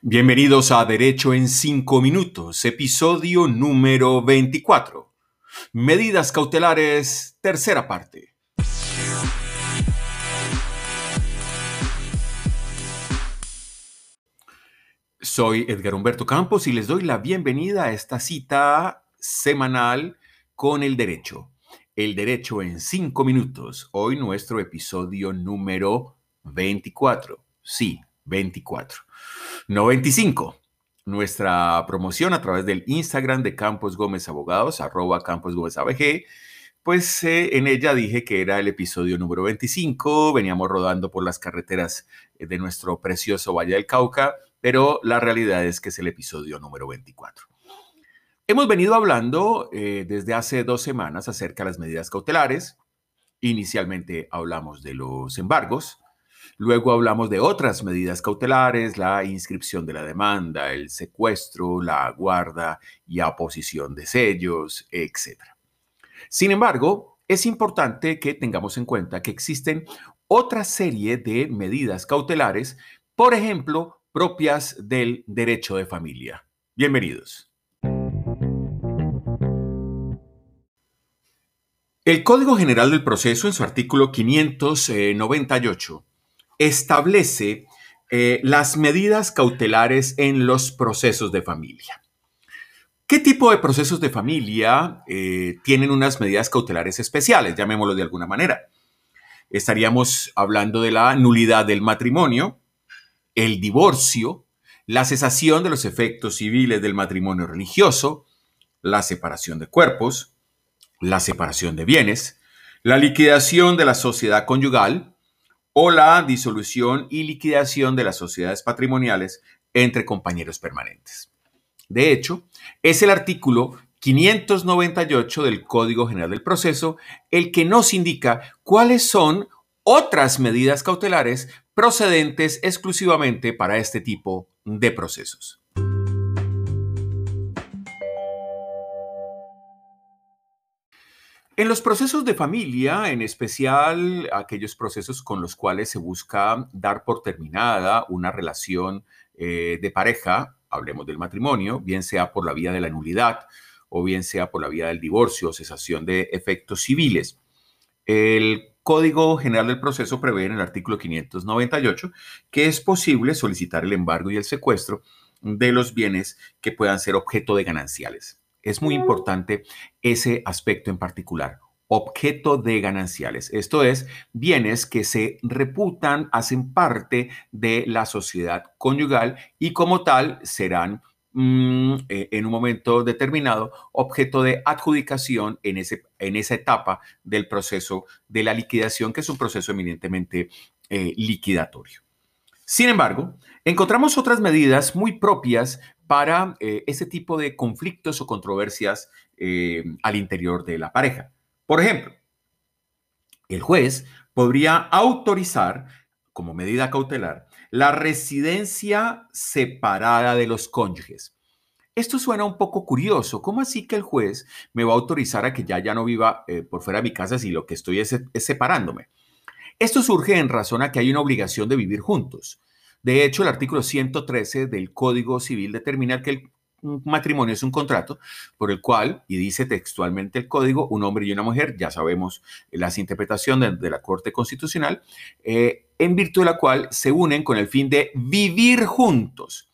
Bienvenidos a Derecho en 5 Minutos, episodio número 24. Medidas cautelares, tercera parte. Soy Edgar Humberto Campos y les doy la bienvenida a esta cita semanal con el derecho. El derecho en 5 minutos. Hoy nuestro episodio número 24. Sí, 24. 95. Nuestra promoción a través del Instagram de Campos Gómez Abogados, arroba Campos Gómez ABG, pues eh, en ella dije que era el episodio número 25, veníamos rodando por las carreteras eh, de nuestro precioso Valle del Cauca, pero la realidad es que es el episodio número 24. Hemos venido hablando eh, desde hace dos semanas acerca de las medidas cautelares. Inicialmente hablamos de los embargos, Luego hablamos de otras medidas cautelares, la inscripción de la demanda, el secuestro, la guarda y aposición de sellos, etc. Sin embargo, es importante que tengamos en cuenta que existen otra serie de medidas cautelares, por ejemplo, propias del derecho de familia. Bienvenidos. El Código General del Proceso, en su artículo 598, establece eh, las medidas cautelares en los procesos de familia. ¿Qué tipo de procesos de familia eh, tienen unas medidas cautelares especiales? Llamémoslo de alguna manera. Estaríamos hablando de la nulidad del matrimonio, el divorcio, la cesación de los efectos civiles del matrimonio religioso, la separación de cuerpos, la separación de bienes, la liquidación de la sociedad conyugal, o la disolución y liquidación de las sociedades patrimoniales entre compañeros permanentes. De hecho, es el artículo 598 del Código General del Proceso el que nos indica cuáles son otras medidas cautelares procedentes exclusivamente para este tipo de procesos. En los procesos de familia, en especial aquellos procesos con los cuales se busca dar por terminada una relación eh, de pareja, hablemos del matrimonio, bien sea por la vía de la nulidad o bien sea por la vía del divorcio o cesación de efectos civiles. El Código General del Proceso prevé en el artículo 598 que es posible solicitar el embargo y el secuestro de los bienes que puedan ser objeto de gananciales. Es muy importante ese aspecto en particular objeto de gananciales. Esto es, bienes que se reputan, hacen parte de la sociedad conyugal y como tal serán mm, eh, en un momento determinado objeto de adjudicación en, ese, en esa etapa del proceso de la liquidación, que es un proceso eminentemente eh, liquidatorio. Sin embargo, encontramos otras medidas muy propias para eh, ese tipo de conflictos o controversias eh, al interior de la pareja. Por ejemplo, el juez podría autorizar, como medida cautelar, la residencia separada de los cónyuges. Esto suena un poco curioso. ¿Cómo así que el juez me va a autorizar a que ya, ya no viva eh, por fuera de mi casa si lo que estoy es, es separándome? Esto surge en razón a que hay una obligación de vivir juntos. De hecho, el artículo 113 del Código Civil determina que el matrimonio es un contrato por el cual, y dice textualmente el código, un hombre y una mujer, ya sabemos las interpretaciones de, la Corte Constitucional, eh, en virtud de la cual se unen con el fin de vivir juntos.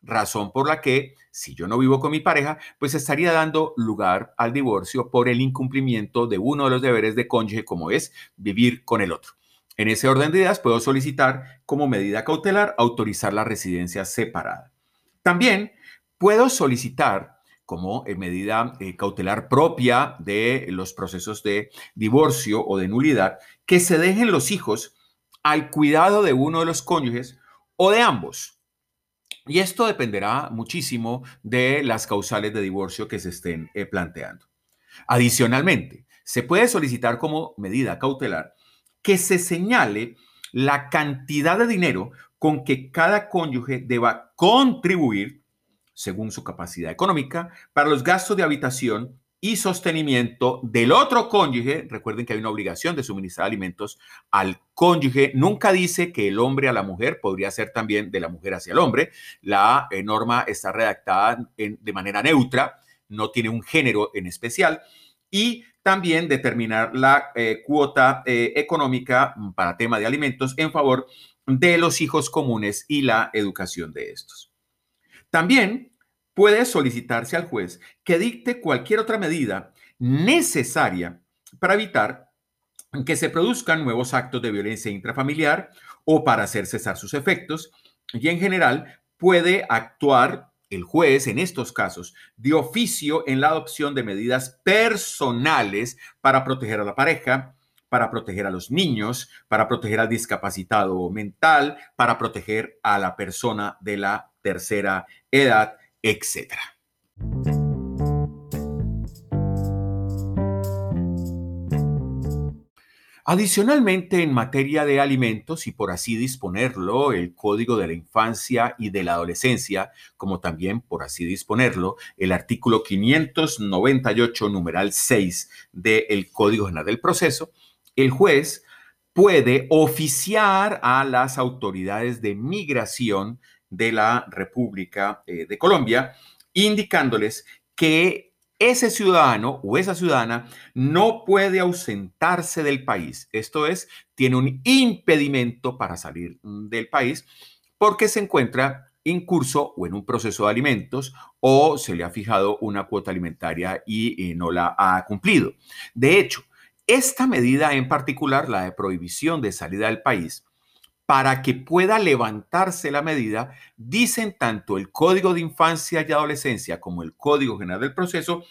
Razón por la que, si yo no vivo con mi pareja, pues estaría dando lugar al divorcio por el incumplimiento de uno de los deberes de cónyuge, como es vivir con el otro. En ese orden de ideas, puedo solicitar como medida cautelar autorizar la residencia separada. También puedo solicitar como medida eh, cautelar propia de los procesos de divorcio o de nulidad que se dejen los hijos al cuidado de uno de los cónyuges o de ambos. Y esto dependerá muchísimo de las causales de divorcio que se estén eh, planteando. Adicionalmente, se puede solicitar como medida cautelar que se señale la cantidad de dinero con que cada cónyuge deba contribuir, según su capacidad económica, para los gastos de habitación y sostenimiento del otro cónyuge. Recuerden que hay una obligación de suministrar alimentos al cónyuge. Nunca dice que el hombre a la mujer, podría ser también de la mujer hacia el hombre. La eh, norma está redactada de manera neutra, no tiene un género en especial. Y también determinar la eh, cuota eh, económica para tema de alimentos en favor de los hijos comunes y la educación de estos. También puede solicitarse al juez que dicte cualquier otra medida necesaria para evitar que se produzcan nuevos actos de violencia intrafamiliar o para hacer cesar sus efectos. Y en general puede actuar el juez en estos casos de oficio en la adopción de medidas personales para proteger a la pareja, para proteger a los niños, para proteger al discapacitado mental, para proteger a la persona de la tercera edad etc. Adicionalmente, en materia de alimentos y por así disponerlo, el Código de la Infancia y de la Adolescencia, como también por así disponerlo, el artículo 598, numeral 6 del Código General del Proceso, el juez puede oficiar a las autoridades de migración de la República eh, de Colombia, indicándoles que ese ciudadano o esa ciudadana no puede ausentarse del país. Esto es, tiene un impedimento para salir del país porque se encuentra en curso o en un proceso de alimentos o se le ha fijado una cuota alimentaria y, y no la ha cumplido. De hecho, esta medida en particular, la de prohibición de salida del país, para que pueda levantarse la medida, dicen tanto el Código de Infancia y Adolescencia como el Código General del Proceso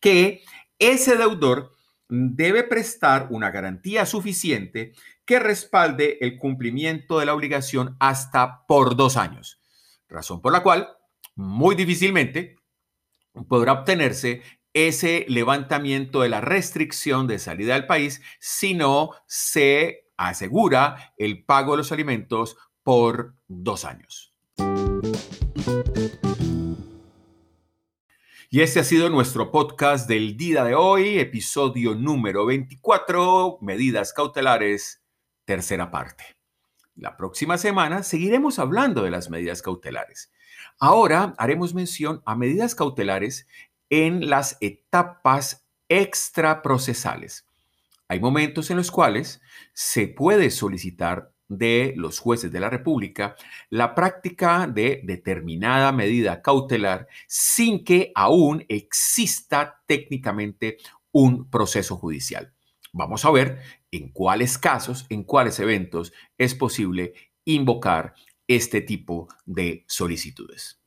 que ese deudor debe prestar una garantía suficiente que respalde el cumplimiento de la obligación hasta por dos años, razón por la cual muy difícilmente podrá obtenerse ese levantamiento de la restricción de salida del país si no se asegura el pago de los alimentos por dos años. Y este ha sido nuestro podcast del día de hoy, episodio número 24, medidas cautelares, tercera parte. La próxima semana seguiremos hablando de las medidas cautelares. Ahora haremos mención a medidas cautelares en las etapas extraprocesales. Hay momentos en los cuales se puede solicitar de los jueces de la República la práctica de determinada medida cautelar sin que aún exista técnicamente un proceso judicial. Vamos a ver en cuáles casos, en cuáles eventos es posible invocar este tipo de solicitudes.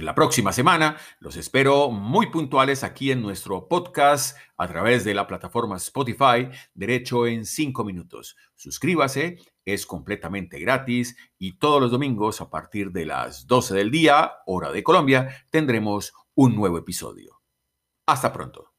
En la próxima semana los espero muy puntuales aquí en nuestro podcast a través de la plataforma Spotify, Derecho en 5 minutos. Suscríbase, es completamente gratis y todos los domingos a partir de las 12 del día, hora de Colombia, tendremos un nuevo episodio. Hasta pronto.